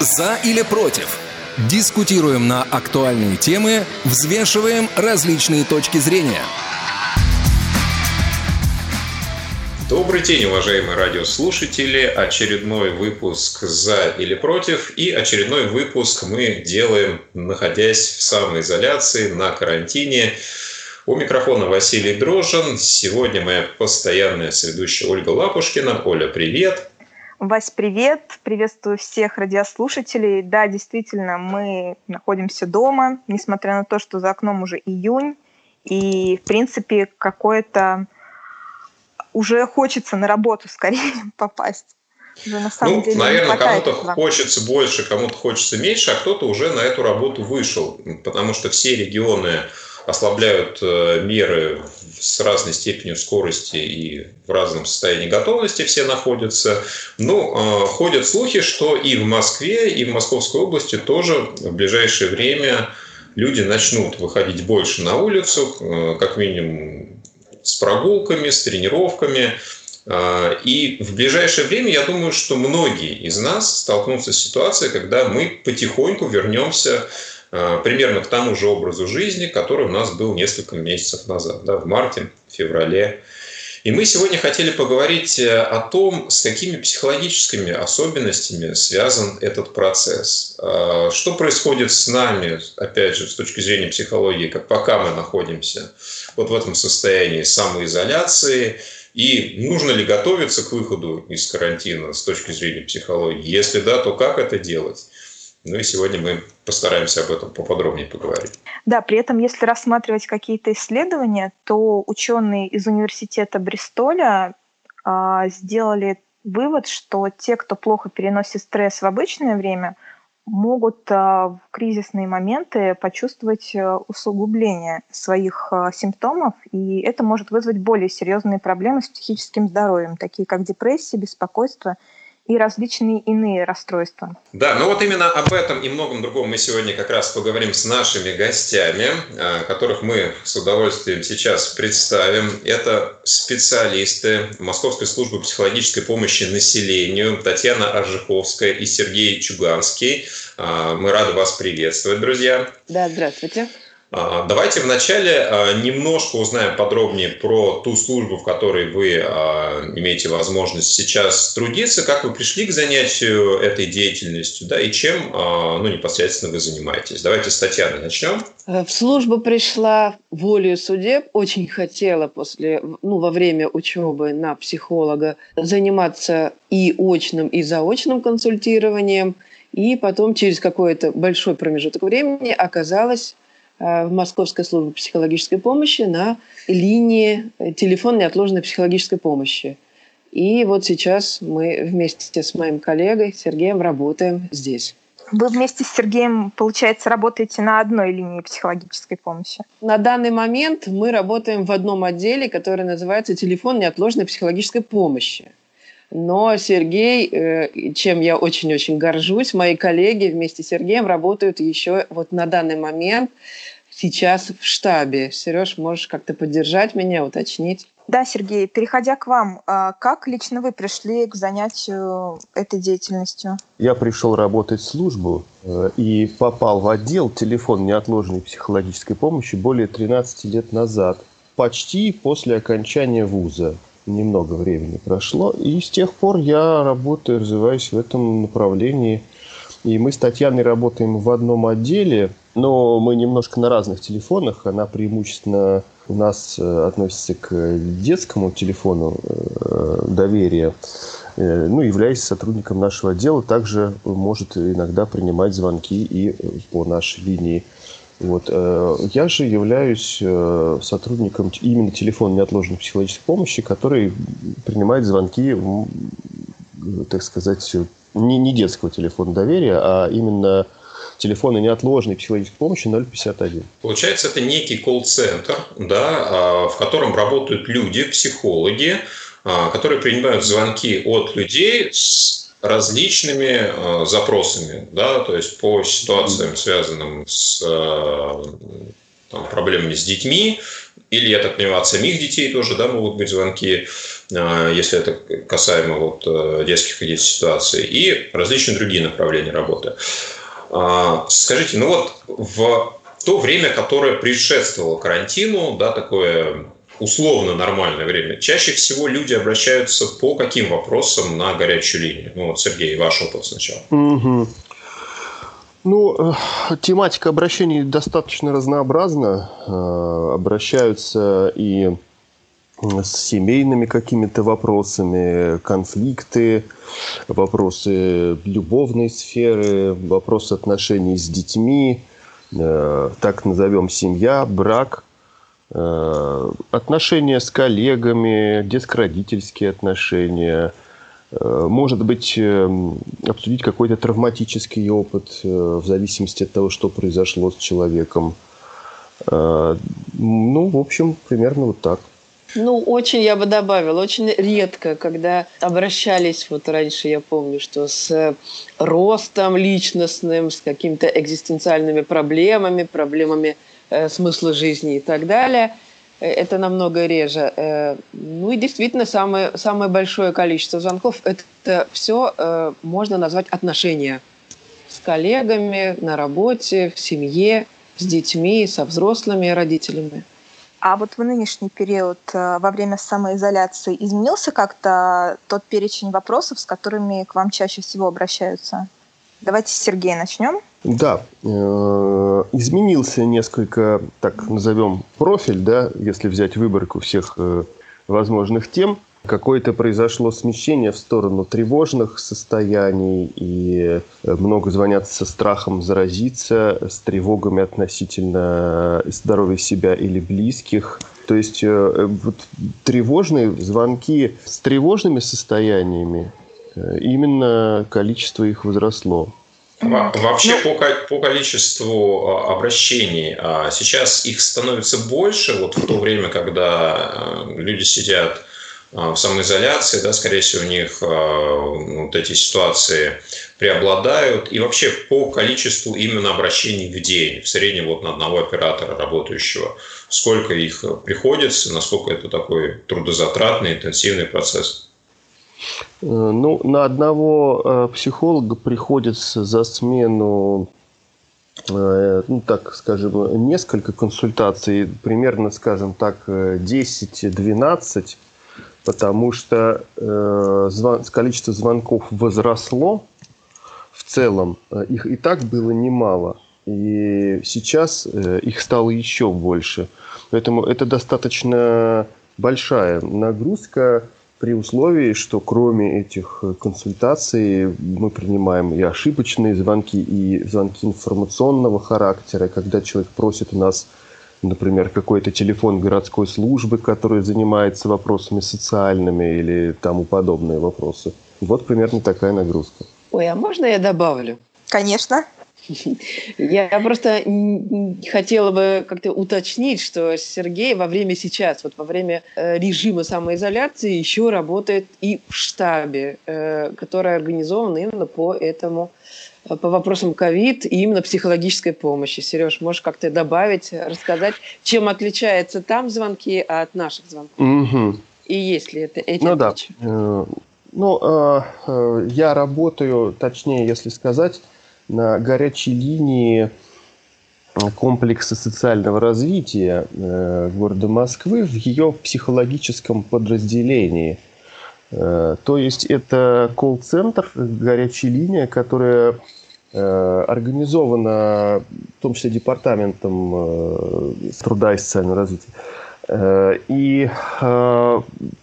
За или против? Дискутируем на актуальные темы, взвешиваем различные точки зрения. Добрый день, уважаемые радиослушатели. Очередной выпуск «За или против» и очередной выпуск мы делаем, находясь в самоизоляции, на карантине. У микрофона Василий Дрожин. Сегодня моя постоянная соведущая Ольга Лапушкина. Оля, привет. Вась, привет! Приветствую всех радиослушателей. Да, действительно, мы находимся дома, несмотря на то, что за окном уже июнь, и, в принципе, какое-то уже хочется на работу скорее попасть. Уже на самом ну, деле наверное, кому-то хочется больше, кому-то хочется меньше, а кто-то уже на эту работу вышел, потому что все регионы ослабляют э, меры с разной степенью скорости и в разном состоянии готовности все находятся. Ну, э, ходят слухи, что и в Москве, и в Московской области тоже в ближайшее время люди начнут выходить больше на улицу, э, как минимум с прогулками, с тренировками. И в ближайшее время, я думаю, что многие из нас столкнутся с ситуацией, когда мы потихоньку вернемся примерно к тому же образу жизни, который у нас был несколько месяцев назад, да, в марте, феврале. И мы сегодня хотели поговорить э, о том, с какими психологическими особенностями связан этот процесс. Э, что происходит с нами, опять же, с точки зрения психологии, как пока мы находимся вот в этом состоянии самоизоляции, и нужно ли готовиться к выходу из карантина с точки зрения психологии? Если да, то как это делать? Ну и сегодня мы постараемся об этом поподробнее поговорить. Да, при этом, если рассматривать какие-то исследования, то ученые из университета Бристоля а, сделали вывод, что те, кто плохо переносит стресс в обычное время, могут а, в кризисные моменты почувствовать а, усугубление своих а, симптомов, и это может вызвать более серьезные проблемы с психическим здоровьем, такие как депрессия, беспокойство и различные иные расстройства. Да, ну вот именно об этом и многом другом мы сегодня как раз поговорим с нашими гостями, а, которых мы с удовольствием сейчас представим. Это специалисты Московской службы психологической помощи населению Татьяна Аржиховская и Сергей Чуганский. А, мы рады вас приветствовать, друзья. Да, здравствуйте. А, давайте вначале а, немножко узнаем подробнее про ту службу, в которой вы а, имеете возможность сейчас трудиться, как вы пришли к занятию этой деятельностью, да, и чем ну, непосредственно вы занимаетесь. Давайте с Татьяны начнем. Э, в службу пришла волею судеб, очень хотела после, ну, во время учебы на психолога заниматься и очным, и заочным консультированием, и потом через какой-то большой промежуток времени оказалась Э, в Московской службе психологической помощи на линии э, телефон неотложной психологической помощи. И вот сейчас мы вместе с моим коллегой Сергеем работаем здесь. Вы вместе с Сергеем, получается, работаете на одной линии психологической помощи? На данный момент мы работаем в одном отделе, который называется «Телефон неотложной психологической помощи». Но Сергей, э, чем я очень-очень горжусь, мои коллеги вместе с Сергеем работают еще вот на данный момент сейчас в штабе. Сереж, можешь как-то поддержать меня, уточнить? Да, Сергей, переходя к вам, а как лично вы пришли к занятию этой деятельностью? Я пришел работать в службу э, и попал в отдел телефон неотложной психологической помощи более 13 лет назад, почти после окончания вуза немного времени прошло. И с тех пор я работаю, развиваюсь в этом направлении. И мы с Татьяной работаем в одном отделе, но мы немножко на разных телефонах. Она преимущественно у нас э, относится к детскому телефону э, доверия. Э, ну, являясь сотрудником нашего отдела, также может иногда принимать звонки и по нашей линии вот. Э, я же являюсь э, сотрудником именно телефона неотложной психологической помощи, который принимает звонки, так сказать, не, не детского телефона доверия, а именно телефона неотложной психологической помощи 051. Получается, это некий колл-центр, да, а, в котором работают люди, психологи, а, которые принимают звонки от людей с различными э, запросами, да, то есть по ситуациям, связанным с э, там, проблемами с детьми, или, я так понимаю, от самих детей тоже да, могут быть звонки, если это касаемо вот детских каких ситуаций, и различные другие направления работы. Скажите, ну вот в то время, которое предшествовало карантину, да, такое условно нормальное время, чаще всего люди обращаются по каким вопросам на горячую линию? Ну вот, Сергей, ваш опыт сначала. Угу. Ну, э, тематика обращений достаточно разнообразна. Э, обращаются и с семейными какими-то вопросами, конфликты, вопросы любовной сферы, вопросы отношений с детьми, э, так назовем семья, брак, отношения с коллегами, детско-родительские отношения – Э, может быть, э, обсудить какой-то травматический опыт э, в зависимости от того, что произошло с человеком. Ну, в общем, примерно вот так. Ну, очень, я бы добавила, очень редко, когда обращались, вот раньше я помню, что с ростом личностным, с какими-то экзистенциальными проблемами, проблемами э, смысла жизни и так далее – Э, это намного реже. Э, ну и действительно, самое, самое большое количество звонков – это все э, можно назвать отношения с коллегами, на работе, в семье, с детьми, со взрослыми родителями. А вот в нынешний период во время самоизоляции изменился как-то тот перечень вопросов, с которыми к вам чаще всего обращаются? Давайте с Сергея начнем. Да, э, изменился несколько, так назовем, профиль, да, если взять выборку всех э, возможных тем. Какое-то произошло смещение в сторону тревожных состояний, и э, много звонят со страхом заразиться, с тревогами относительно здоровья себя или близких. То есть вот, тревожные звонки с тревожными состояниями, именно количество их возросло. Вообще ну, по, по количеству а, обращений а, сейчас их становится больше, вот в то время, когда а, люди сидят в самоизоляции, да, скорее всего, у них вот эти ситуации преобладают. И вообще по количеству именно обращений в день, в среднем вот на одного оператора работающего, сколько их приходится, насколько это такой трудозатратный, интенсивный процесс? Э, ну, на одного э, психолога приходится за смену, э, ну, так скажем, несколько консультаций, примерно, скажем так, 10-12, потому что количество звонков возросло в целом, их и так было немало, и сейчас их стало еще больше. Поэтому это достаточно большая нагрузка при условии, что кроме этих э, консультаций мы принимаем и ошибочные звонки, и звонки информационного характера, когда человек просит у нас, например, какой-то телефон городской службы, который занимается вопросами социальными или тому подобные вопросы. Вот примерно такая нагрузка. Ой, а можно я добавлю? Конечно. Я просто хотела бы как-то уточнить, что Сергей во время сейчас, вот во время э, режима самоизоляции еще работает и в штабе, э, который организован именно по этому э, по вопросам ковид и именно психологической помощи. Сереж, можешь как-то добавить, рассказать, чем отличаются там звонки от наших звонков? Угу. И есть ли это эти Ну отличия? да. Ну, я работаю, точнее, если сказать, на горячей линии комплекса социального развития э, города Москвы в ее психологическом подразделении. Э, то есть это колл-центр, горячая линия, которая э, организована в том числе департаментом труда и социального развития и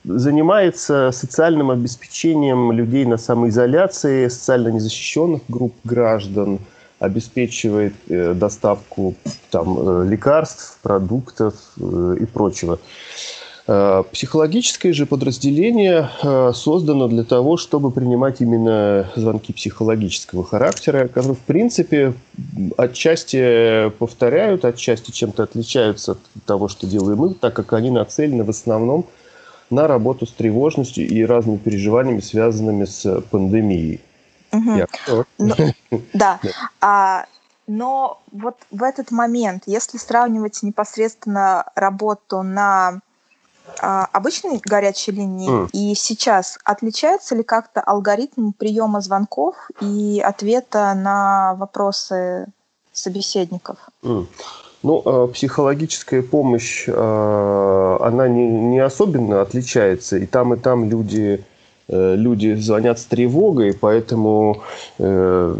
занимается социальным обеспечением людей на самоизоляции, социально незащищенных групп граждан, обеспечивает э, доставку там, э, лекарств, продуктов э, и прочего. Психологическое же подразделение создано для того, чтобы принимать именно звонки психологического характера, которые, в принципе, отчасти повторяют, отчасти чем-то отличаются от того, что делаем мы, так как они нацелены в основном на работу с тревожностью и разными переживаниями, связанными с пандемией. Угу. Я... Ну, да. А Но вот в этот момент, если сравнивать непосредственно работу на обычной горячей линии mm. и сейчас, отличается ли как-то алгоритм приема звонков и ответа на вопросы собеседников? Mm. Ну, э, психологическая помощь, э, она не, не особенно отличается. И там, и там люди люди звонят с тревогой, поэтому э,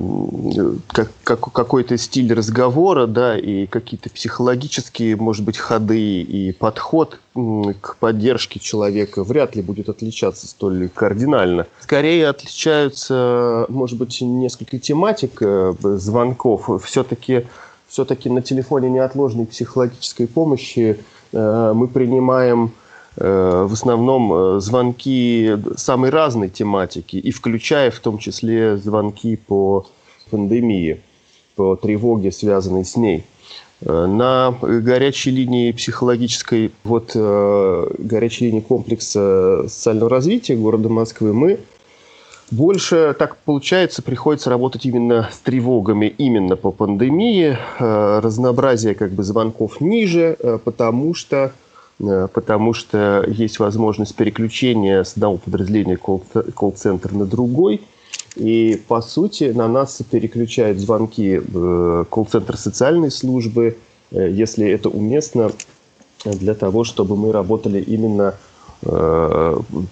как, как, какой-то стиль разговора, да, и какие-то психологические, может быть, ходы и подход к поддержке человека вряд ли будет отличаться столь кардинально. Скорее отличаются, может быть, несколько тематик э, звонков. Все-таки все-таки на телефоне неотложной психологической помощи э, мы принимаем Э, в основном э, звонки самой разной тематики, и включая в том числе звонки по пандемии, по тревоге, связанной с ней. Э, на горячей линии психологической, вот горячей линии комплекса социального развития города Москвы мы больше, так получается, приходится работать именно с тревогами именно по пандемии. Разнообразие как бы звонков ниже, потому что Э, потому что есть возможность переключения с одного подразделения колл-центра на другой. И, по сути, на нас переключают звонки э, колл-центр социальной службы, э, если это уместно, для того, чтобы мы работали именно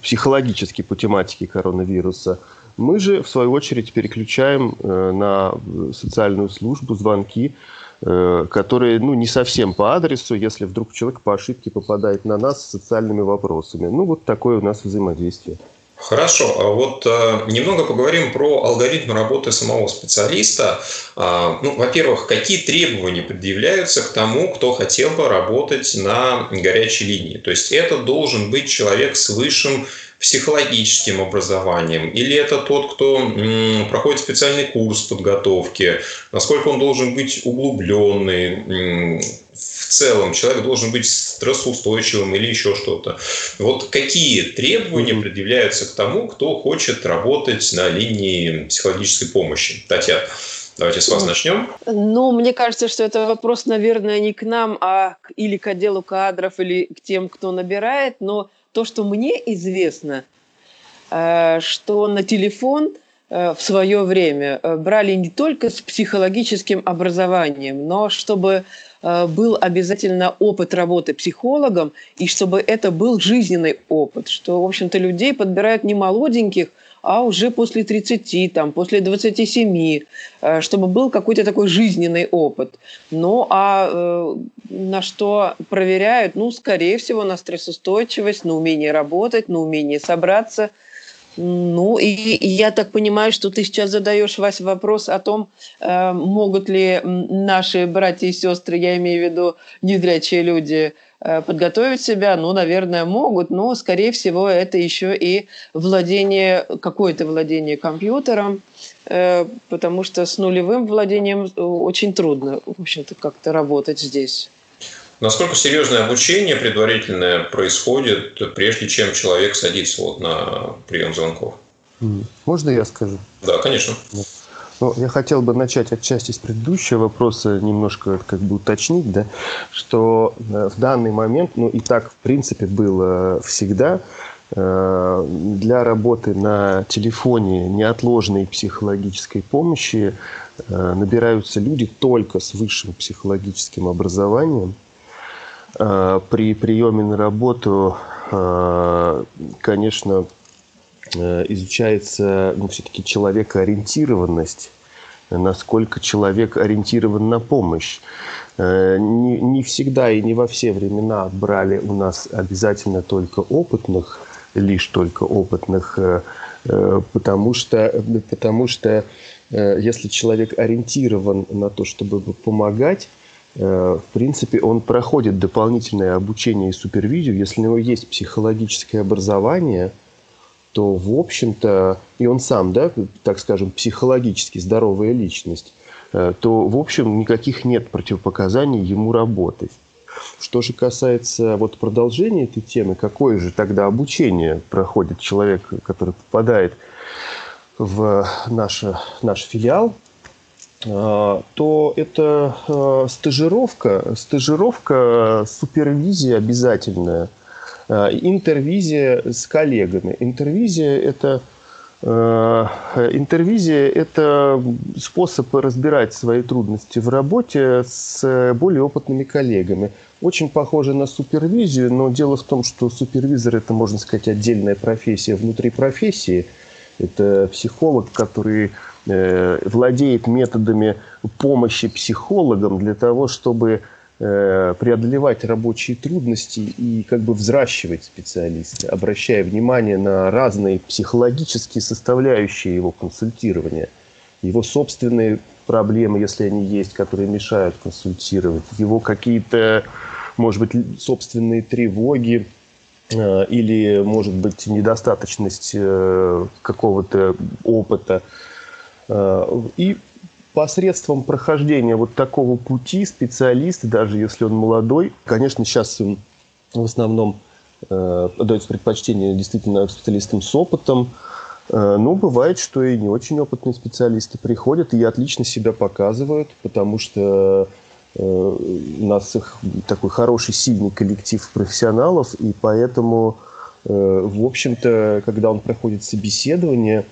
психологически по тематике коронавируса. Мы же, в свою очередь, переключаем на социальную службу звонки Э, которые ну, не совсем по адресу, если вдруг человек по ошибке попадает на нас с социальными вопросами. Ну, вот такое у нас взаимодействие. Хорошо, а вот э, немного поговорим про алгоритм работы самого специалиста. Э, ну, во-первых, какие требования предъявляются к тому, кто хотел бы работать на горячей линии? То есть это должен быть человек с высшим психологическим образованием, или это тот, кто проходит специальный курс подготовки, насколько он должен быть углубленный, в целом человек должен быть стрессоустойчивым или еще что-то. Вот какие требования предъявляются к тому, кто хочет работать на линии психологической помощи? Татьяна. Давайте с вас начнем. Ну, мне кажется, что это вопрос, наверное, не к нам, а к, или к отделу кадров, или к тем, кто набирает. Но то, что мне известно, э, что на телефон э, в свое время э, брали не только с психологическим образованием, но чтобы был обязательно опыт работы психологом, и чтобы это был жизненный опыт, что, в общем-то, людей подбирают не молоденьких, а уже после 30, там, после 27, э, чтобы был какой-то такой жизненный опыт. Ну, а э, на что проверяют? Ну, скорее всего, на стрессоустойчивость, на умение работать, на умение собраться. Ну, и, я так понимаю, что ты сейчас задаешь, Вась, вопрос о том, э, могут ли наши братья и сестры, я имею в виду незрячие люди, Э, подготовить себя, ну, наверное, могут, но, скорее всего, это еще и владение, какое-то владение компьютером, э, потому что с нулевым владением очень трудно, в общем-то, как-то работать здесь. Насколько серьезное обучение предварительное происходит, прежде чем человек садится вот на прием звонков? Можно я скажу? Да, конечно. Ну, я хотел бы начать отчасти с предыдущего вопроса, немножко как бы уточнить, да, что э, в данный момент, ну и так в принципе было всегда, э, для работы на телефоне неотложной психологической помощи э, набираются люди только с высшим психологическим образованием. При приеме на работу, конечно, Э, изучается ну, все-таки человекоориентированность, насколько человек ориентирован на помощь. Э, не, не всегда и не во все времена брали у нас обязательно только опытных, лишь только опытных, э, потому что, потому что если человек ориентирован на то, чтобы помогать, в принципе, он проходит дополнительное обучение и супервизию, если у него есть психологическое образование – то, в общем-то, и он сам, да, так скажем, психологически здоровая личность, э, то, в общем, никаких нет противопоказаний ему работать. Что же касается вот продолжения этой темы, какое же тогда обучение проходит человек, который попадает в наш, наш филиал, то это стажировка, стажировка, супервизия обязательная, интервизия с коллегами. Интервизия – это интервизия – это способ разбирать свои трудности в работе с более опытными коллегами. Очень похоже на супервизию, но дело в том, что супервизор – это, можно сказать, отдельная профессия внутри профессии. Это психолог, который э, владеет методами помощи психологам для того, чтобы Э, преодолевать рабочие трудности и как бы взращивать специалиста, обращая внимание на разные психологические составляющие его консультирования, его собственные проблемы, если они есть, которые мешают консультировать, его какие-то, может быть, собственные тревоги, или, может быть, недостаточность э, какого-то опыта. И посредством прохождения вот такого пути специалист, даже если он молодой, конечно, сейчас в основном э, дается предпочтение действительно специалистам с опытом, э, но бывает, что и не очень опытные специалисты приходят и отлично себя показывают, потому что э, у нас такой хороший, сильный коллектив профессионалов, и поэтому, э, в общем-то, когда он проходит собеседование,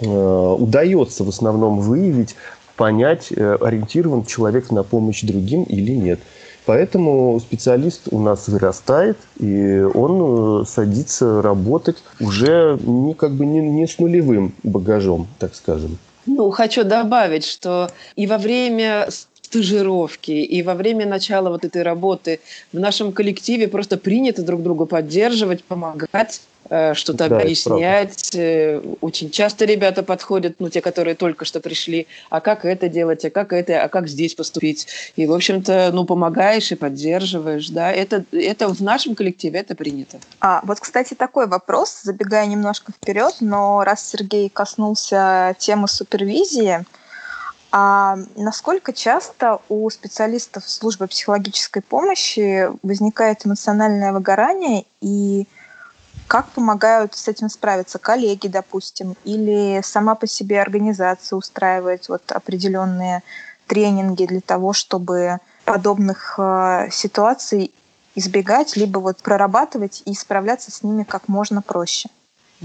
э, удается в основном выявить понять, э, ориентирован человек на помощь другим или нет. Поэтому специалист у нас вырастает, и он э, садится работать уже не, как бы не, не с нулевым багажом, так скажем. Ну, хочу добавить, что и во время стажировки и во время начала вот этой работы в нашем коллективе просто принято друг друга поддерживать, помогать Э, что-то да, объяснять. Э, очень часто ребята подходят, ну, те, которые только что пришли, а как это делать, а как это, а как здесь поступить. И, в общем-то, ну, помогаешь и поддерживаешь, да. Это, это в нашем коллективе это принято. А, вот, кстати, такой вопрос, забегая немножко вперед, но раз Сергей коснулся темы супервизии, а насколько часто у специалистов службы психологической помощи возникает эмоциональное выгорание и как помогают с этим справиться коллеги, допустим, или сама по себе организация устраивает вот определенные тренинги для того, чтобы подобных э, ситуаций избегать, либо вот прорабатывать и справляться с ними как можно проще?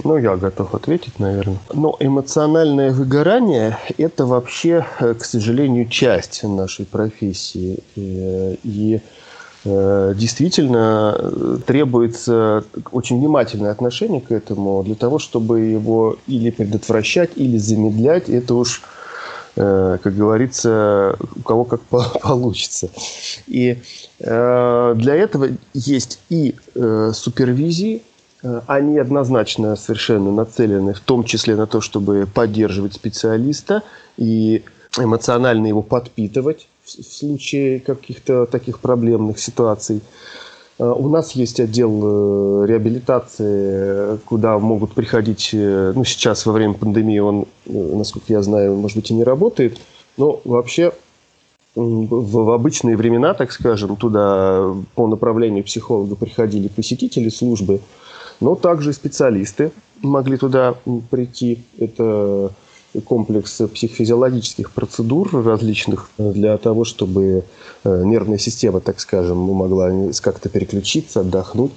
Ну, я готов ответить, наверное. Но эмоциональное выгорание – это вообще, э, к сожалению, часть нашей профессии. И, и Э, действительно э, требуется очень внимательное отношение к этому для того, чтобы его или предотвращать, или замедлять. Это уж, э, как говорится, у кого как получится. И для этого есть и супервизии, они однозначно совершенно нацелены в том числе на то, чтобы поддерживать специалиста и эмоционально его подпитывать в случае каких-то таких проблемных ситуаций. Э, у нас есть отдел э, реабилитации, куда могут приходить, э, ну, сейчас во время пандемии он, насколько я знаю, может быть, и не работает, но вообще в обычные времена, так скажем, туда по направлению психолога приходили посетители службы, но также специалисты могли туда прийти. Это комплекс психофизиологических процедур различных для того, чтобы э, нервная система, так скажем, могла как-то переключиться, отдохнуть.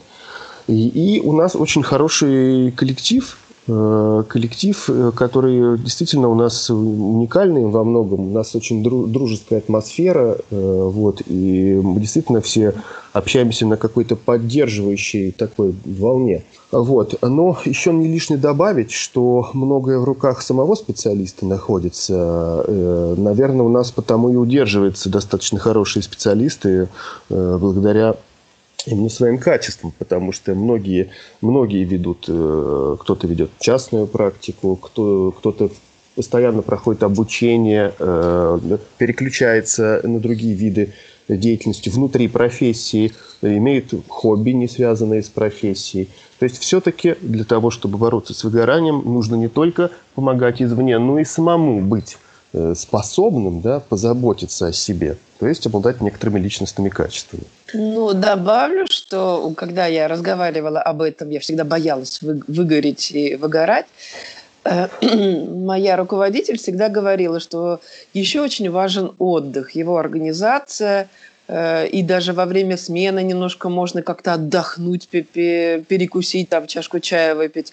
И, и у нас очень хороший коллектив, Э, коллектив, э, который действительно у нас уникальный во многом. У нас очень дружеская атмосфера, э, вот, и мы действительно все общаемся на какой-то поддерживающей такой волне. Вот. Но еще не лишне добавить, что многое в руках самого специалиста находится. Наверное, у нас потому и удерживаются достаточно хорошие специалисты благодаря именно своим качеством, потому что многие, многие ведут, э, кто-то ведет частную практику, кто, кто-то постоянно проходит обучение, э, переключается на другие виды деятельности внутри профессии, имеет хобби, не связанные с профессией. То есть все-таки для того, чтобы бороться с выгоранием, нужно не только помогать извне, но и самому быть способным да, позаботиться о себе, то есть обладать некоторыми личностными качествами. Ну, добавлю, что когда я разговаривала об этом, я всегда боялась вы, выгореть и выгорать. Э, моя руководитель всегда говорила, что еще очень важен отдых, его организация, э, и даже во время смены немножко можно как-то отдохнуть, перекусить, там чашку чая выпить.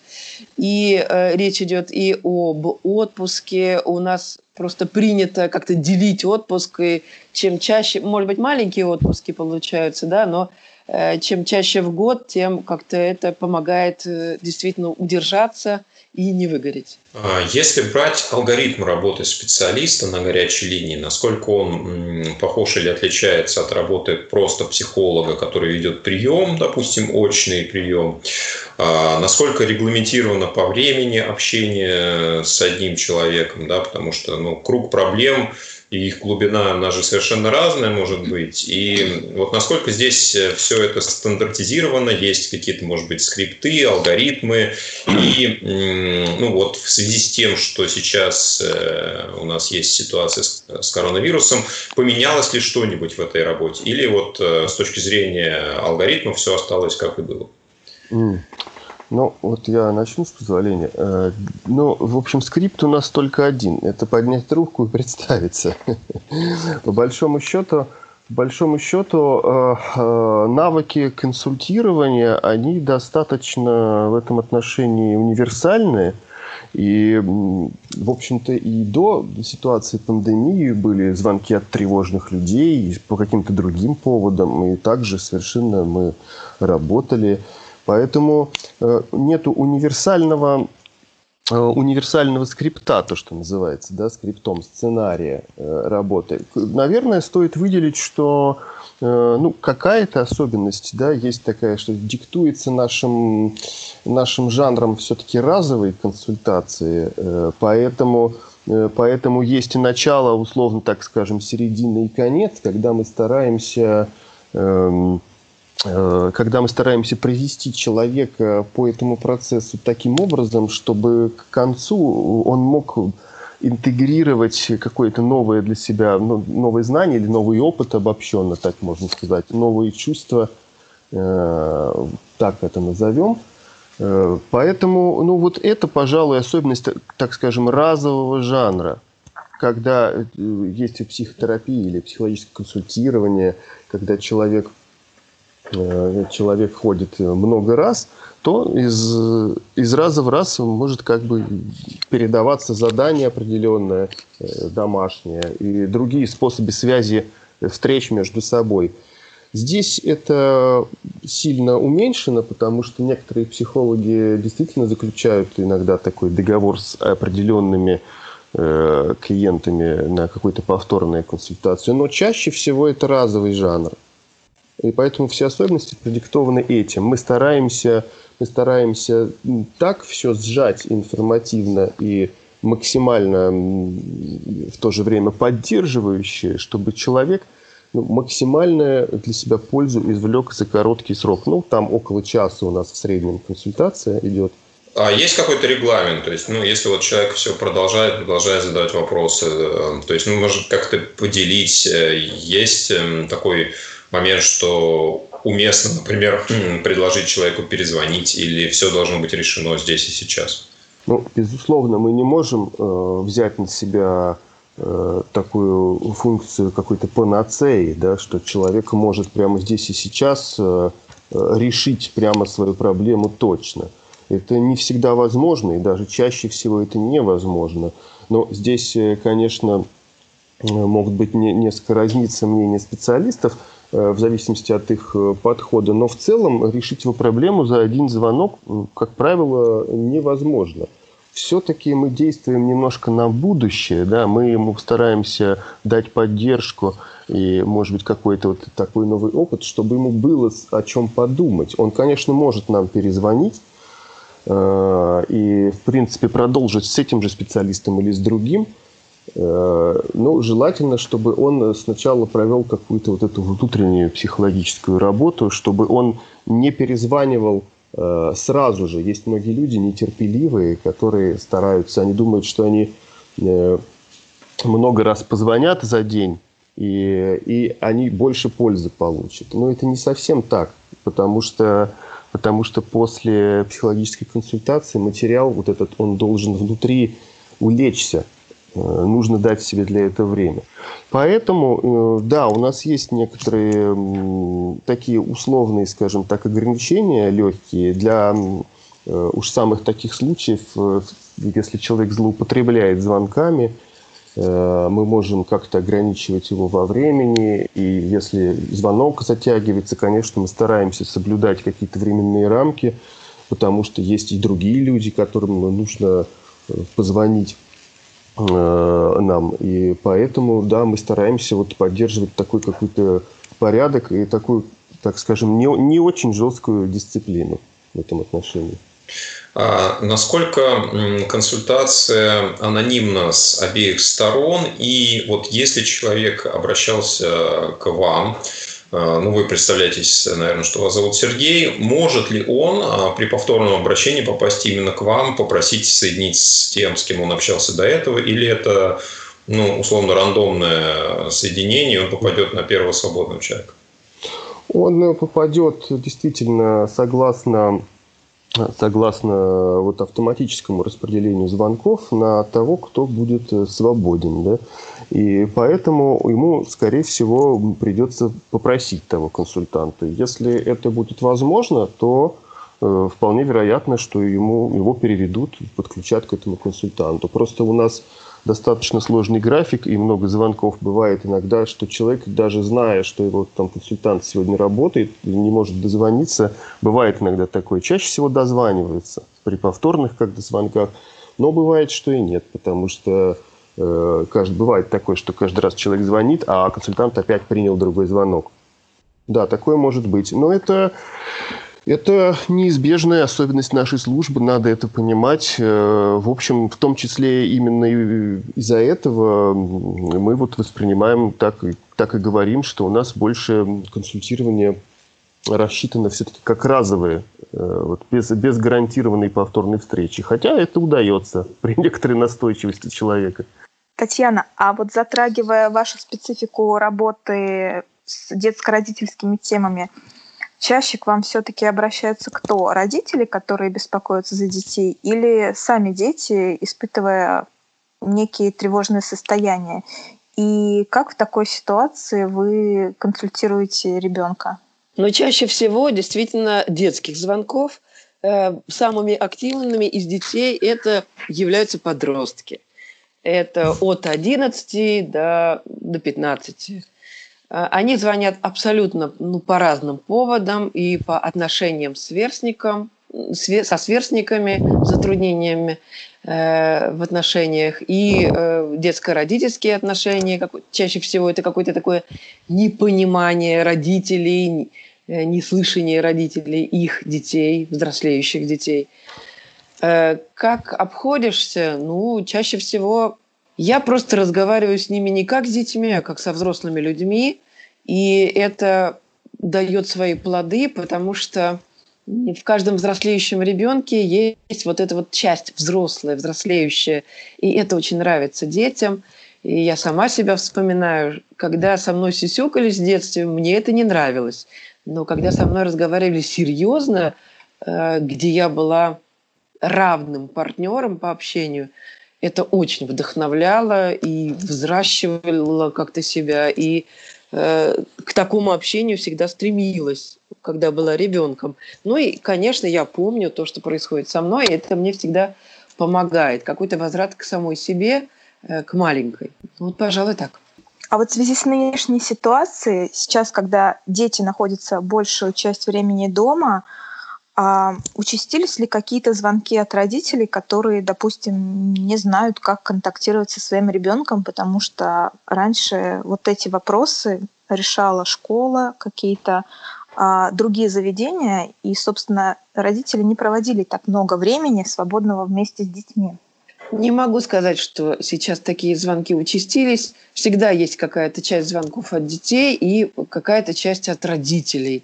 И э, речь идет и об отпуске. У нас просто принято как-то делить отпуск, и чем чаще, может быть, маленькие отпуски получаются, да, но чем чаще в год, тем как-то это помогает действительно удержаться – и не выгореть. А если брать алгоритм работы специалиста на горячей линии, насколько он похож или отличается от работы просто психолога, который ведет прием, допустим, очный прием, а насколько регламентировано по времени общение с одним человеком, да, потому что ну, круг проблем и их глубина, она же совершенно разная может быть. И вот насколько здесь э, все это стандартизировано, есть какие-то, может быть, скрипты, алгоритмы. И ну вот в связи с тем, что сейчас э, у нас есть ситуация с коронавирусом, поменялось ли что-нибудь в этой работе? Или вот э, с точки зрения алгоритмов все осталось как и было? Ну, вот я начну с позволения. Э, ну, в общем, скрипт у нас только один. Это поднять трубку и представиться. По большому счету, по большому счету, э, э, навыки консультирования, они достаточно в этом отношении универсальные. И, в общем-то, и до ситуации пандемии были звонки от тревожных людей по каким-то другим поводам. И также совершенно мы работали Поэтому э, нету универсального э, универсального скрипта, то, что называется, да, скриптом сценария э, работы. Наверное, стоит выделить, что ну, какая-то особенность, да, есть такая, что диктуется нашим, нашим жанром все-таки разовой консультации, поэтому, поэтому есть и начало, условно так скажем, середина и конец, когда мы стараемся эм, когда мы стараемся провести человека по этому процессу таким образом, чтобы к концу он мог интегрировать какое-то новое для себя, ну, новые знания или новый опыт обобщенно, так можно сказать, новые чувства, э, так это назовем. Э, поэтому, ну вот это, пожалуй, особенность, так скажем, разового жанра, когда есть в психотерапии или психологическое консультирование, когда человек Э, человек ходит много раз, то из, из раза в раз может как бы передаваться задание определенное, э, домашнее, и другие способы связи встреч между собой. Здесь это сильно уменьшено, потому что некоторые психологи действительно заключают иногда такой договор с определенными э, клиентами на какую-то повторную консультацию, но чаще всего это разовый жанр. И поэтому все особенности продиктованы этим. Мы стараемся, мы стараемся так все сжать информативно и максимально в то же время поддерживающее, чтобы человек ну, максимально для себя пользу извлек за короткий срок. Ну, там около часа у нас в среднем консультация идет. А есть какой-то регламент? То есть, ну, если вот человек все продолжает, продолжает задавать вопросы, э, то есть, ну, может как-то поделить, э, есть эм, такой момент, что уместно, например, предложить человеку перезвонить, или все должно быть решено здесь и сейчас? Ну, безусловно, мы не можем э, взять на себя э, такую функцию какой-то панацеи, да, что человек может прямо здесь и сейчас э, э, решить прямо свою проблему точно. Это не всегда возможно, и даже чаще всего это невозможно. Но здесь, э, конечно, э, могут быть не, несколько разниться мнения специалистов – в зависимости от их э, подхода. Но в целом решить его проблему за один звонок, как правило, невозможно. Все-таки мы действуем немножко на будущее, да, мы ему стараемся дать поддержку и, может быть, какой-то вот такой новый опыт, чтобы ему было о чем подумать. Он, конечно, может нам перезвонить, э, и, в принципе, продолжить с этим же специалистом или с другим – Э, ну, желательно, чтобы он сначала провел какую-то вот эту внутреннюю психологическую работу, чтобы он не перезванивал э, сразу же. Есть многие люди нетерпеливые, которые стараются, они думают, что они э, много раз позвонят за день, и, и они больше пользы получат. Но это не совсем так, потому что потому что после психологической консультации материал вот этот, он должен внутри улечься. Э, нужно дать себе для этого время. Поэтому, э, да, у нас есть некоторые такие условные, скажем так, ограничения легкие для э, уж самых таких случаев, если человек злоупотребляет звонками, мы можем как-то ограничивать его во времени, и если звонок затягивается, конечно, мы стараемся соблюдать какие-то временные рамки, потому что есть и другие люди, которым нужно позвонить нам. И поэтому, да, мы стараемся вот поддерживать такой какой-то порядок и такую, так скажем, не, не очень жесткую дисциплину в этом отношении. А насколько консультация анонимна с обеих сторон? И вот если человек обращался к вам, ну, вы представляетесь, наверное, что вас зовут Сергей. Может ли он а, при повторном обращении попасть именно к вам, попросить соединить с тем, с кем он общался до этого, или это, ну, условно, рандомное соединение, он попадет на первого свободного человека? Он попадет действительно согласно согласно вот автоматическому распределению звонков на того, кто будет э, свободен. Да? И поэтому ему, скорее всего, придется попросить того консультанта. Если это будет возможно, то э, вполне вероятно, что ему, его переведут, подключат к этому консультанту. Просто у нас достаточно сложный график и много звонков. Бывает иногда, что человек, даже зная, что его там консультант сегодня работает, не может дозвониться. Бывает иногда такое. Чаще всего дозваниваются при повторных как звонках. Но бывает, что и нет, потому что э, каждый, бывает такое, что каждый раз человек звонит, а консультант опять принял другой звонок. Да, такое может быть. Но это это неизбежная особенность нашей службы, надо это понимать. Э, в общем, в том числе именно из-за этого мы вот воспринимаем так, так и говорим, что у нас больше консультирование рассчитано все-таки как разовые, э, вот без, без гарантированной повторной встречи. Хотя это удается при некоторой настойчивости человека. Татьяна, а вот затрагивая вашу специфику работы с детско-родительскими темами, чаще к вам все-таки обращаются кто? Родители, которые беспокоятся за детей, или сами дети, испытывая некие тревожные состояния? И как в такой ситуации вы консультируете ребенка? Но чаще всего действительно детских звонков э, самыми активными из детей это являются подростки. Это от 11 до, до 15 Э, они звонят абсолютно ну, по разным поводам и по отношениям с сверстником, со сверстниками, затруднениями э, в отношениях и э, детско-родительские отношения. Чаще всего это какое-то такое непонимание родителей, э, неслышание родителей их детей, взрослеющих детей. Э, как обходишься? Ну, чаще всего я просто разговариваю с ними не как с детьми, а как со взрослыми людьми. И это дает свои плоды, потому что в каждом взрослеющем ребенке есть вот эта вот часть взрослая, взрослеющая. И это очень нравится детям. И я сама себя вспоминаю, когда со мной сисюкались в детстве, мне это не нравилось. Но когда со мной разговаривали серьезно, э, где я была равным партнером по общению, это очень вдохновляло и взращивало как-то себя. И к такому общению всегда стремилась, когда была ребенком. Ну и, конечно, я помню то, что происходит со мной, и это мне всегда помогает. Какой-то возврат к самой себе, э, к маленькой. Вот, пожалуй, так. А вот в связи с нынешней ситуацией, сейчас, когда дети находятся большую часть времени дома, а участились ли какие-то звонки от родителей, которые, допустим, не знают, как контактировать со своим ребенком, потому что раньше вот эти вопросы решала школа, какие-то а, другие заведения, и, собственно, родители не проводили так много времени свободного вместе с детьми. Не могу сказать, что сейчас такие звонки участились. Всегда есть какая-то часть звонков от детей и какая-то часть от родителей.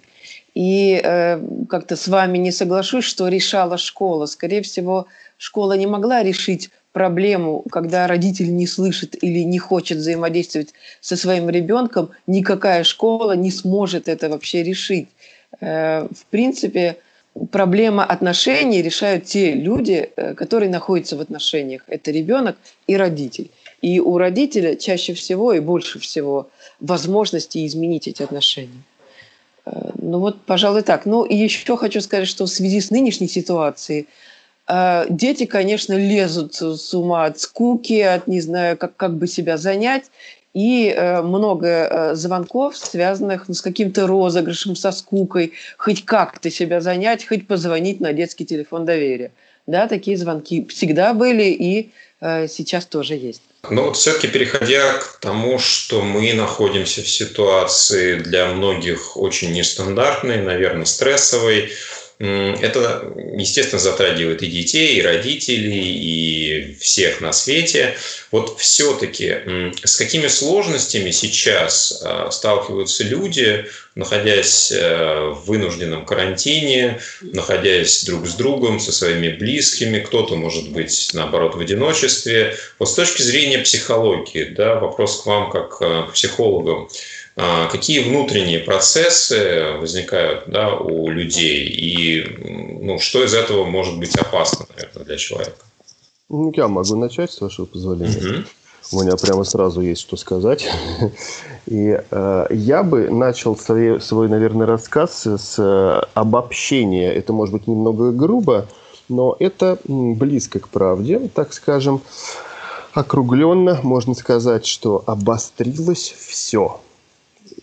И э, как-то с вами не соглашусь, что решала школа. Скорее всего, школа не могла решить проблему, когда родитель не слышит или не хочет взаимодействовать со своим ребенком, никакая школа не сможет это вообще решить. Э, в принципе, проблема отношений решают те люди, э, которые находятся в отношениях. Это ребенок и родитель. И у родителя чаще всего и больше всего возможности изменить эти отношения. Э, ну вот, пожалуй, так. Ну и еще хочу сказать, что в связи с нынешней ситуацией э, дети, конечно, лезут с ума от скуки, от не знаю, как, как бы себя занять. И э, много звонков, связанных ну, с каким-то розыгрышем, со скукой, хоть как-то себя занять, хоть позвонить на детский телефон доверия. Да, такие звонки всегда были и сейчас тоже есть. Но вот все-таки переходя к тому, что мы находимся в ситуации для многих очень нестандартной, наверное, стрессовой, это, естественно, затрагивает и детей, и родителей, и всех на свете. Вот все-таки с какими сложностями сейчас а, сталкиваются люди, находясь э, в вынужденном карантине, находясь друг с другом, со своими близкими, кто-то может быть, наоборот, в одиночестве. Вот с точки зрения психологии, да, вопрос к вам как э, к психологам. А, какие внутренние процессы возникают да, у людей и ну, что из этого может быть опасно, наверное, для человека? Ну, я могу начать, с вашего позволения. Угу. У меня прямо сразу есть что сказать. И э, я бы начал свой, свой, наверное, рассказ с э, обобщения. Это может быть немного грубо, но это близко к правде, так скажем. Округленно можно сказать, что обострилось все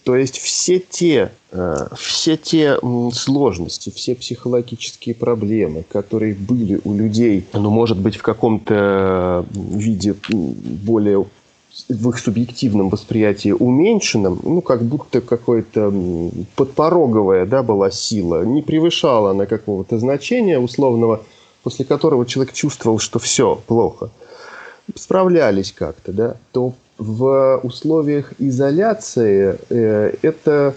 то есть все те, э, все те сложности, все психологические проблемы, которые были у людей, ну, может быть, в каком-то виде более в их субъективном восприятии уменьшенном, ну, как будто какое-то подпороговая да, была сила, не превышала она какого-то значения условного, после которого человек чувствовал, что все плохо, справлялись как-то, да, то в условиях изоляции э, это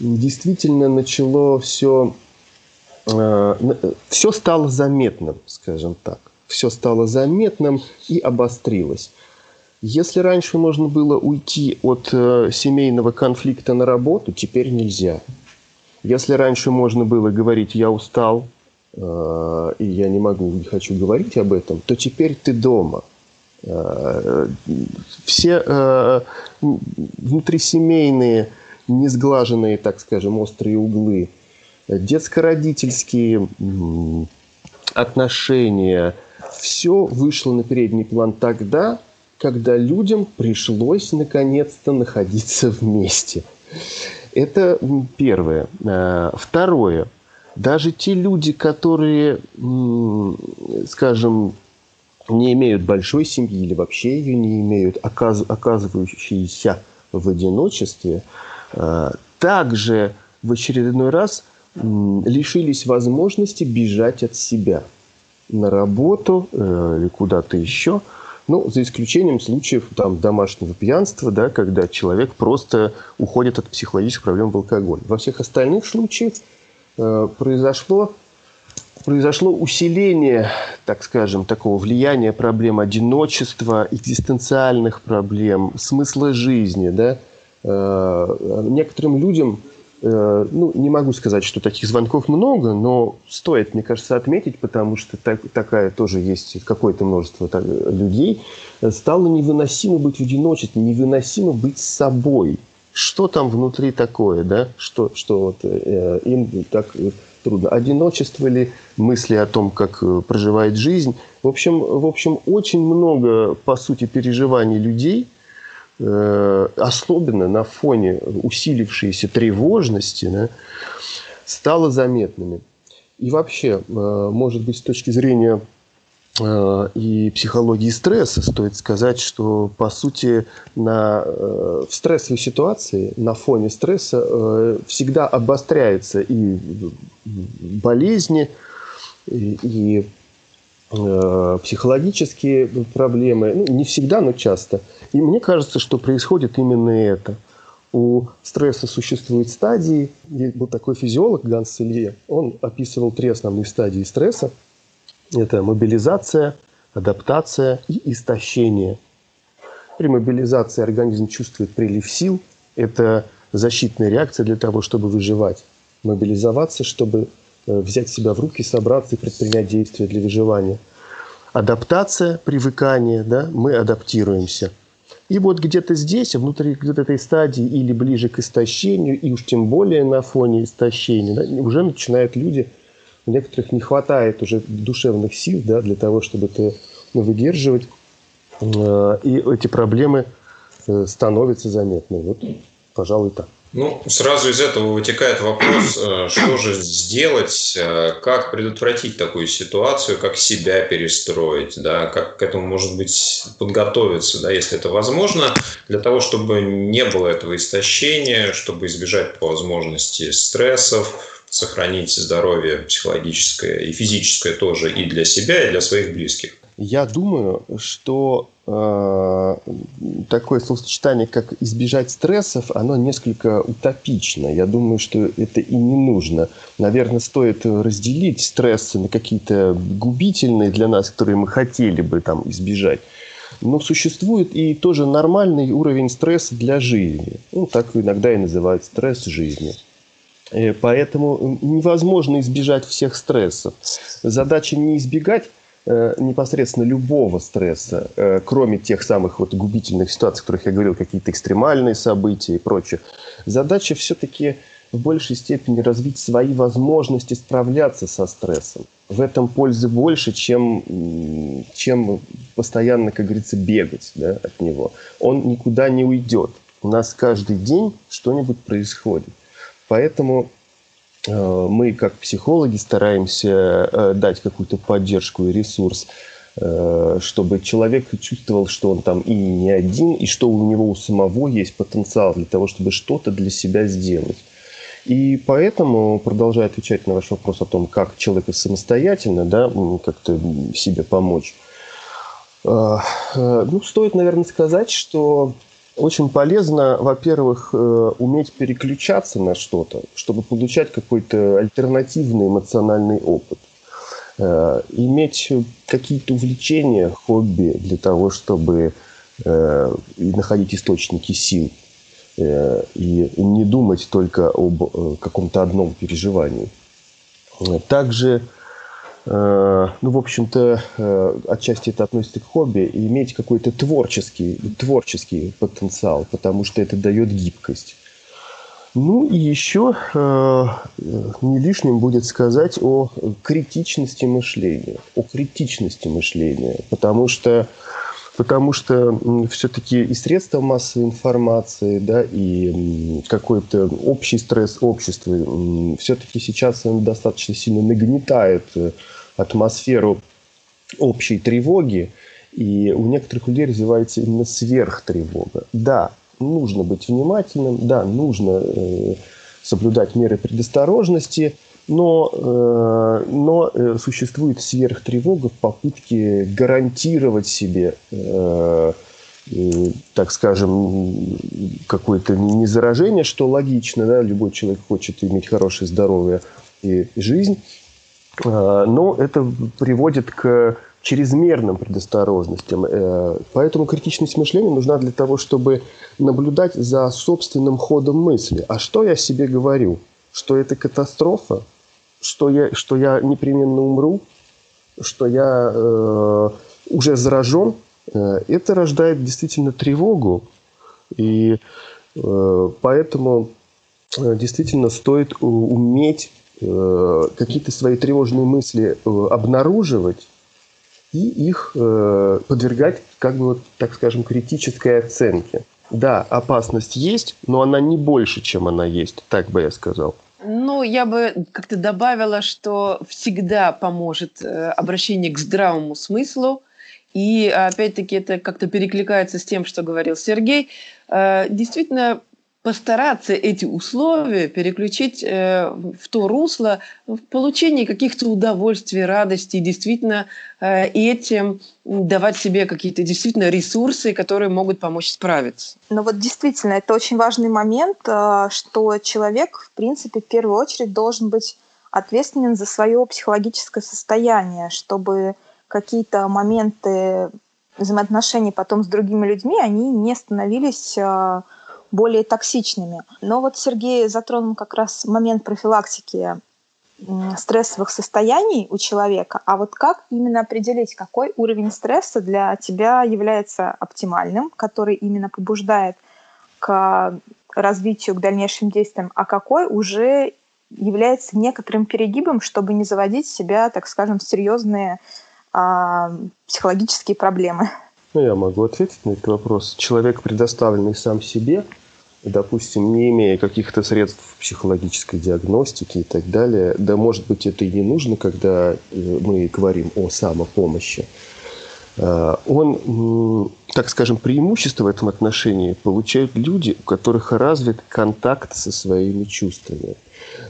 действительно начало все, э, все стало заметным, скажем так. Все стало заметным и обострилось. Если раньше можно было уйти от э, семейного конфликта на работу, теперь нельзя. Если раньше можно было говорить «я устал», и я не могу, не хочу говорить об этом, то теперь ты дома – все э, внутрисемейные, несглаженные, так скажем, острые углы, детско-родительские отношения, все вышло на передний план тогда, когда людям пришлось наконец-то находиться вместе. Это первое. Э, второе. Даже те люди, которые, скажем, не имеют большой семьи или вообще ее не имеют, оказ, оказывающиеся в одиночестве, э, также в очередной раз лишились возможности бежать от себя на работу э, или куда-то еще. Ну, за исключением случаев там, домашнего пьянства, да, когда человек просто уходит от психологических проблем в алкоголь. Во всех остальных случаях э, произошло произошло усиление, так скажем, такого влияния проблем одиночества, экзистенциальных проблем, смысла жизни. Да? Э, некоторым людям, э, ну, не могу сказать, что таких звонков много, но стоит, мне кажется, отметить, потому что так, такая тоже есть какое-то множество людей, стало невыносимо быть в одиночестве, невыносимо быть собой. Что там внутри такое, да? Что, что вот, э, им так трудно. Одиночество ли, мысли о том, как э, проживает жизнь. В общем, в общем очень много, по сути, переживаний людей, э, особенно на фоне усилившейся тревожности, да, стало заметными. И вообще, э, может быть, с точки зрения и психологии стресса стоит сказать, что по сути на, э, в стрессовой ситуации, на фоне стресса э, всегда обостряются и болезни, и, и психологические проблемы. Ну, не всегда, но часто. И мне кажется, что происходит именно это. У стресса существуют стадии. Был такой физиолог Ганс Илье. Он описывал три основные стадии стресса – это мобилизация, адаптация и истощение. При мобилизации организм чувствует прилив сил. Это защитная реакция для того, чтобы выживать. Мобилизоваться, чтобы взять себя в руки, собраться и предпринять действия для выживания. Адаптация, привыкание, да, мы адаптируемся. И вот где-то здесь, внутри вот этой стадии или ближе к истощению, и уж тем более на фоне истощения, да, уже начинают люди, у некоторых не хватает уже душевных сил да, для того, чтобы это выдерживать. Э, и эти проблемы э, становятся заметны. Вот, пожалуй, так. Ну, сразу из этого вытекает вопрос, э, что же сделать, как предотвратить такую ситуацию, как себя перестроить, да, как к этому, может быть, подготовиться, да, если это возможно, для того, чтобы не было этого истощения, чтобы избежать по возможности стрессов, сохранить здоровье психологическое и физическое тоже и для себя, и для своих близких. Я думаю, что э, такое словосочетание, как избежать стрессов, оно несколько утопично. Я думаю, что это и не нужно. Наверное, стоит разделить стрессы на какие-то губительные для нас, которые мы хотели бы там избежать. Но существует и тоже нормальный уровень стресса для жизни. Ну, так иногда и называют стресс жизни. Э, поэтому невозможно избежать всех стрессов. Задача не избегать Э, непосредственно любого стресса, э, кроме тех самых вот губительных ситуаций, о которых я говорил, какие-то экстремальные события и прочее, задача все-таки в большей степени развить свои возможности справляться со стрессом. В этом пользы больше, чем, чем постоянно, как говорится, бегать да, от него. Он никуда не уйдет. У нас каждый день что-нибудь происходит. Поэтому Э, мы, как психологи, стараемся э, дать какую-то поддержку и ресурс, э, чтобы человек чувствовал, что он там и не один, и что у него у самого есть потенциал для того, чтобы что-то для себя сделать. И поэтому, продолжая отвечать на ваш вопрос о том, как человеку самостоятельно да, как-то себе помочь, ну, стоит, наверное, сказать, что очень полезно, во-первых, э, уметь переключаться на что-то, чтобы получать какой-то альтернативный эмоциональный опыт. Э, иметь какие-то увлечения, хобби для того, чтобы э, находить источники сил и не думать только об каком-то одном переживании. Также ну, в общем-то, э, отчасти это относится к хобби, и иметь какой-то творческий, творческий потенциал, потому что это дает гибкость. Ну и еще э, не лишним будет сказать о критичности мышления, о критичности мышления, потому что потому что все-таки и средства массовой информации, да, и какой-то общий стресс общества все-таки сейчас он достаточно сильно нагнетает э, атмосферу общей тревоги, и у некоторых людей развивается именно сверхтревога. Да, нужно быть внимательным, да, нужно э, соблюдать меры предосторожности – но, э, но э, существует сверхтревога в попытке гарантировать себе, э, так скажем, какое-то не заражение, что логично, да, любой человек хочет иметь хорошее здоровье и жизнь, но это приводит к чрезмерным предосторожностям. Поэтому критичность мышления нужна для того, чтобы наблюдать за собственным ходом мысли. А что я себе говорю? Что это катастрофа? Что я, что я непременно умру, что я э, уже заражен, э, это рождает действительно тревогу. И э, поэтому э, действительно стоит уметь э, какие-то свои тревожные мысли э, обнаруживать и их э, подвергать, как бы, вот, так скажем, критической оценке. Да, опасность есть, но она не больше, чем она есть, так бы я сказал. Ну, я бы как-то добавила, что всегда поможет э, обращение к здравому смыслу. И опять-таки это как-то перекликается с тем, что говорил Сергей. Э, действительно, постараться эти условия переключить э, в то русло в получении каких-то удовольствий, радости, действительно э, этим давать себе какие-то действительно ресурсы, которые могут помочь справиться. Ну вот действительно, это очень важный момент, э, что человек, в принципе, в первую очередь должен быть ответственен за свое психологическое состояние, чтобы какие-то моменты взаимоотношений потом с другими людьми, они не становились более токсичными. Но вот Сергей затронул как раз момент профилактики стрессовых состояний у человека, а вот как именно определить, какой уровень стресса для тебя является оптимальным, который именно побуждает к развитию, к дальнейшим действиям, а какой уже является некоторым перегибом, чтобы не заводить себя, так скажем, в серьезные а, психологические проблемы. Ну, я могу ответить на этот вопрос. Человек, предоставленный сам себе, допустим, не имея каких-то средств психологической диагностики и так далее, да, может быть, это и не нужно, когда э, мы говорим о самопомощи, э, он, так скажем, преимущество в этом отношении получают люди, у которых развит контакт со своими чувствами.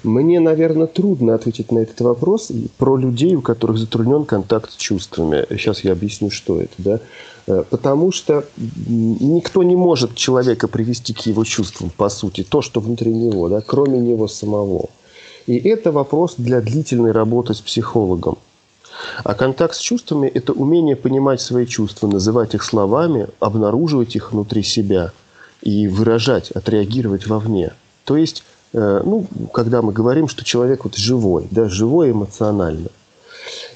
Мне, наверное, трудно ответить на этот вопрос про людей, у которых затруднен контакт с чувствами. Сейчас я объясню, что это. Да? Э, потому что никто не может человека привести к его чувствам, по сути, то, что внутри него, да, кроме него самого. И это вопрос для длительной работы с психологом. А контакт с чувствами – это умение понимать свои чувства, называть их словами, обнаруживать их внутри себя и выражать, отреагировать вовне. То есть, э, ну, когда мы говорим, что человек вот живой, да, живой эмоционально –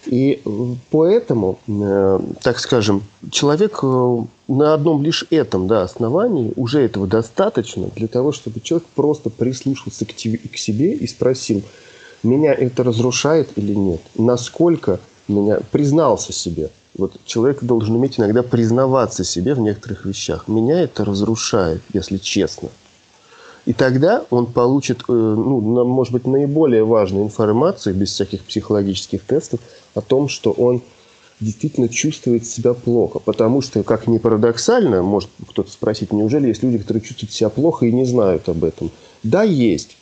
и поэтому, э, так скажем, человек э, на одном лишь этом да, основании уже этого достаточно для того, чтобы человек просто прислушался к, к себе и спросил, меня это разрушает или нет? Насколько меня признался себе? Вот человек должен уметь иногда признаваться себе в некоторых вещах. Меня это разрушает, если честно. И тогда он получит, э, ну, может быть, наиболее важную информацию, без всяких психологических тестов, о том, что он действительно чувствует себя плохо. Потому что, как ни парадоксально, может кто-то спросить, неужели есть люди, которые чувствуют себя плохо и не знают об этом? Да, есть.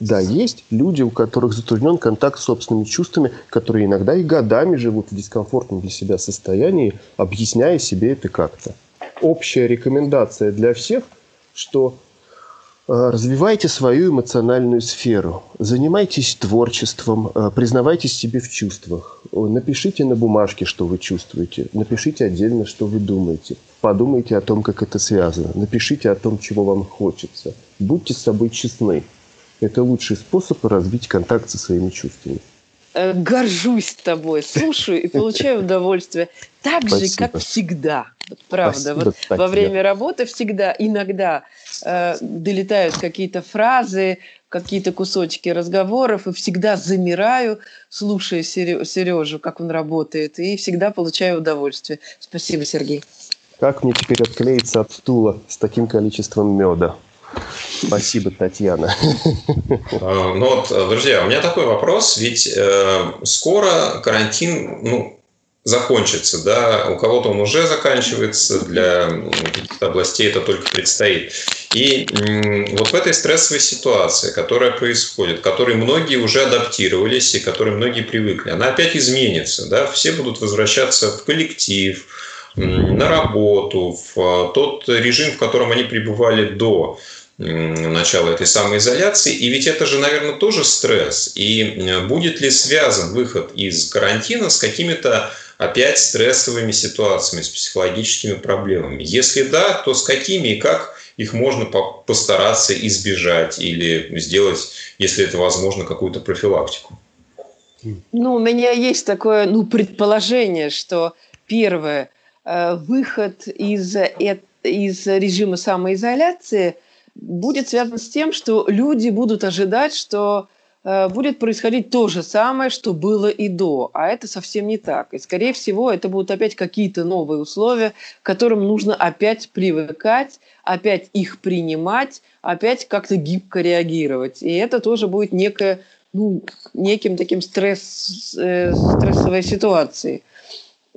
Да, есть люди, у которых затруднен контакт с собственными чувствами, которые иногда и годами живут в дискомфортном для себя состоянии, объясняя себе это как-то. Общая рекомендация для всех, что развивайте свою эмоциональную сферу, занимайтесь творчеством, э, признавайтесь себе в чувствах, напишите на бумажке, что вы чувствуете, напишите отдельно, что вы думаете, подумайте о том, как это связано, напишите о том, чего вам хочется, будьте с собой честны. Это лучший способ развить контакт со своими чувствами. Э, горжусь тобой, слушаю и получаю удовольствие. Так Спасибо. же, как всегда. Вот правда. Спасибо, вот во время работы всегда, иногда э, долетают какие-то фразы, какие-то кусочки разговоров, и всегда замираю, слушая Сережу, как он работает, и всегда получаю удовольствие. Спасибо, Сергей. Как мне теперь отклеиться от стула с таким количеством меда? Спасибо, Татьяна. А, ну вот, друзья, у меня такой вопрос, ведь э, скоро карантин, ну, закончится, да, у кого-то он уже заканчивается, для каких-то областей это только предстоит. И вот в этой стрессовой ситуации, которая происходит, к которой многие уже адаптировались и к которой многие привыкли, она опять изменится, да, все будут возвращаться в коллектив, на работу, в тот режим, в котором они пребывали до начала этой самоизоляции. И ведь это же, наверное, тоже стресс. И будет ли связан выход из карантина с какими-то опять стрессовыми ситуациями, с психологическими проблемами? Если да, то с какими и как их можно постараться избежать или сделать, если это возможно, какую-то профилактику? Ну, у меня есть такое ну, предположение, что первое, э, выход из, из режима самоизоляции – будет связано с тем, что люди будут ожидать, что э, будет происходить то же самое, что было и до, а это совсем не так. И, скорее всего, это будут опять какие-то новые условия, к которым нужно опять привыкать, опять их принимать, опять как-то гибко реагировать. И это тоже будет некое, ну, неким таким стресс, э, стрессовой ситуацией.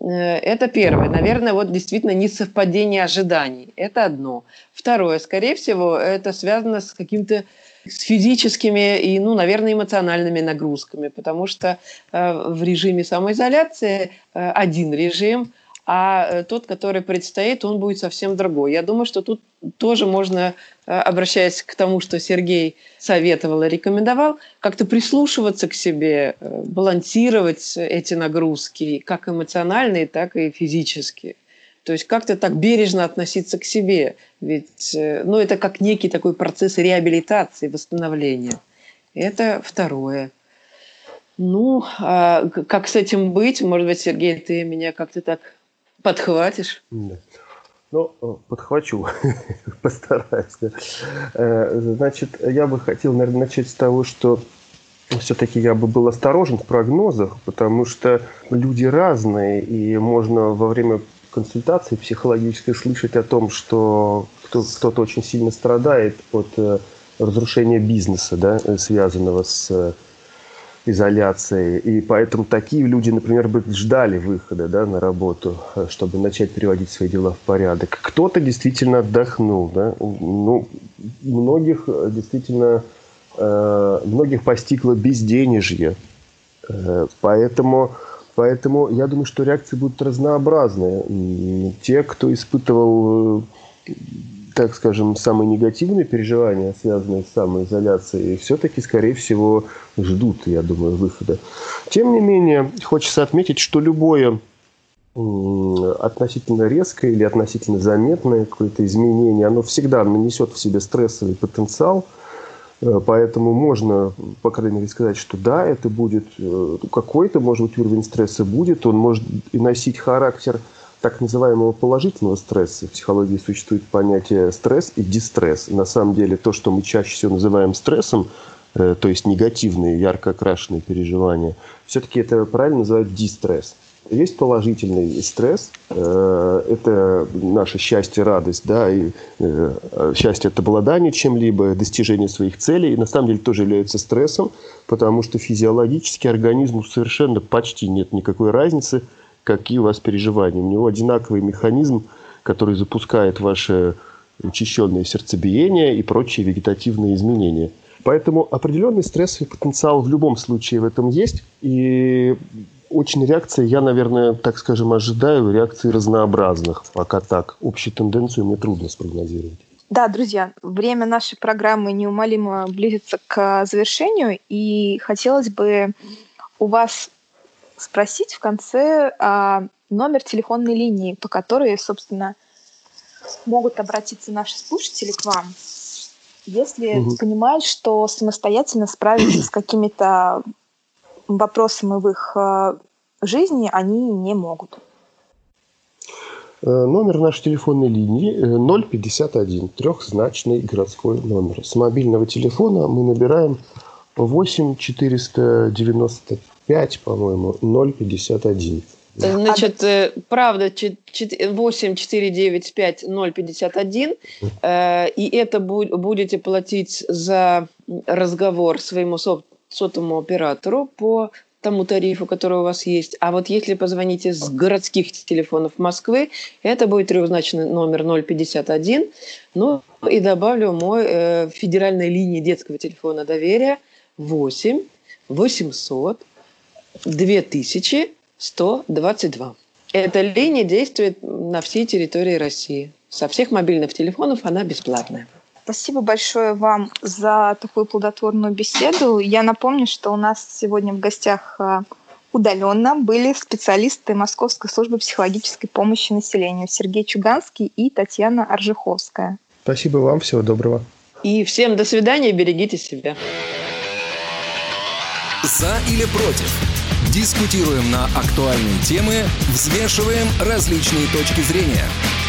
Э, это первое. Наверное, вот действительно несовпадение ожиданий. Это одно. Второе. Скорее всего, это связано с каким-то с физическими и, ну, наверное, эмоциональными нагрузками, потому что э, в режиме самоизоляции э, один режим – а э, тот, который предстоит, он будет совсем другой. Я думаю, что тут тоже можно, э, обращаясь к тому, что Сергей советовал и рекомендовал, как-то прислушиваться к себе, э, балансировать эти нагрузки, как эмоциональные, так и физические. То есть как-то так бережно относиться к себе. Ведь ну, это как некий такой процесс реабилитации, восстановления. Это второе. Ну, а как с этим быть? Может быть, Сергей, ты меня как-то так подхватишь? Да. Ну, э, подхвачу, постараюсь. Э, значит, я бы хотел, наверное, начать с того, что все-таки я бы был осторожен в прогнозах, потому что люди разные, и можно во время консультации психологической слышать о том, что кто-то очень сильно страдает от э, разрушения бизнеса, да, связанного с изоляцией. И поэтому такие люди, например, бы ждали выхода да, на работу, э, чтобы начать приводить свои дела в порядок. Кто-то действительно отдохнул. Да? Ну, многих э, действительно э, многих постигло безденежье. Э, поэтому, поэтому я думаю, что реакции будут разнообразные. Те, кто испытывал так скажем, самые негативные переживания, связанные с самоизоляцией, все-таки, скорее всего, ждут, я думаю, выхода. Тем не менее, хочется отметить, что любое относительно резкое или относительно заметное какое-то изменение, оно всегда нанесет в себе стрессовый потенциал, э, Поэтому можно, по крайней мере, сказать, что да, это будет э, какой-то, может быть, уровень стресса будет, он может и носить характер – так называемого положительного стресса. В психологии существует понятие стресс и дистресс. На самом деле то, что мы чаще всего называем стрессом, э, то есть негативные, ярко окрашенные переживания, все-таки это правильно называют дистресс. Есть положительный стресс, э, это наше счастье, радость, да, и э, счастье от обладания чем-либо, достижение своих целей, и на самом деле тоже является стрессом, потому что физиологически организму совершенно почти нет никакой разницы, какие у вас переживания. У него одинаковый механизм, который запускает ваше учащенное сердцебиение и прочие вегетативные изменения. Поэтому определенный стрессовый потенциал в любом случае в этом есть. И очень реакция, я, наверное, так скажем, ожидаю реакции разнообразных. Пока так. Общую тенденцию мне трудно спрогнозировать. Да, друзья, время нашей программы неумолимо близится к завершению, и хотелось бы у вас спросить в конце а, номер телефонной линии, по которой, собственно, могут обратиться наши слушатели к вам, если угу. понимают, что самостоятельно справиться с какими-то вопросами в их а, жизни они не могут. Э, номер нашей телефонной линии 051, э, трехзначный городской номер. С мобильного телефона мы набираем 8 495 5, по-моему, 0,51. Значит, э, правда, 8 4 9 5 0 51, и это будете платить за разговор своему сотовому оператору по тому тарифу, который у вас есть. А вот если позвоните с городских телефонов Москвы, это будет трехзначный номер 051. Ну и добавлю мой э, федеральной линии детского телефона доверия 8 800 2122. Эта линия действует на всей территории России. Со всех мобильных телефонов она бесплатная. Спасибо большое вам за такую плодотворную беседу. Я напомню, что у нас сегодня в гостях а, удаленно были специалисты Московской службы психологической помощи населению Сергей Чуганский и Татьяна Аржиховская. Спасибо вам, всего доброго. И всем до свидания, берегите себя. За или против? Дискутируем на актуальные темы, взвешиваем различные точки зрения –